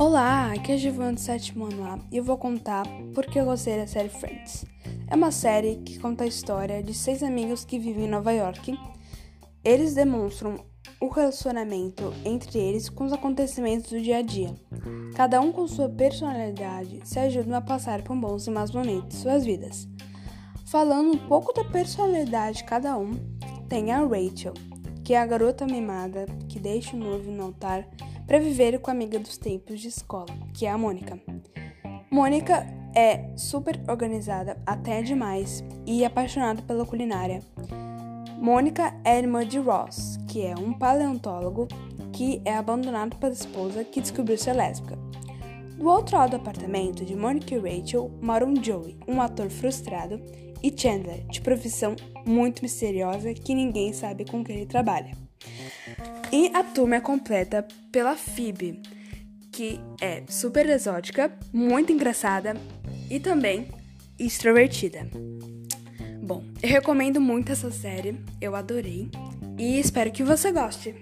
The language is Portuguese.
Olá, aqui é a Giovanna do sétimo ano A e eu vou contar porque eu gostei da série Friends. É uma série que conta a história de seis amigos que vivem em Nova York. Eles demonstram o relacionamento entre eles com os acontecimentos do dia a dia. Cada um com sua personalidade se ajudam a passar por bons e maus momentos de suas vidas. Falando um pouco da personalidade de cada um, tem a Rachel, que é a garota mimada que deixa o noivo no altar para viver com a amiga dos tempos de escola, que é a Mônica. Mônica é super organizada até demais e apaixonada pela culinária. Mônica é irmã de Ross, que é um paleontólogo que é abandonado pela esposa que descobriu ser lésbica. Do outro lado do apartamento de Mônica e Rachel moram Joey, um ator frustrado, e Chandler, de profissão muito misteriosa que ninguém sabe com quem ele trabalha. E a turma é completa pela Phoebe, que é super exótica, muito engraçada e também extrovertida. Bom, eu recomendo muito essa série, eu adorei e espero que você goste.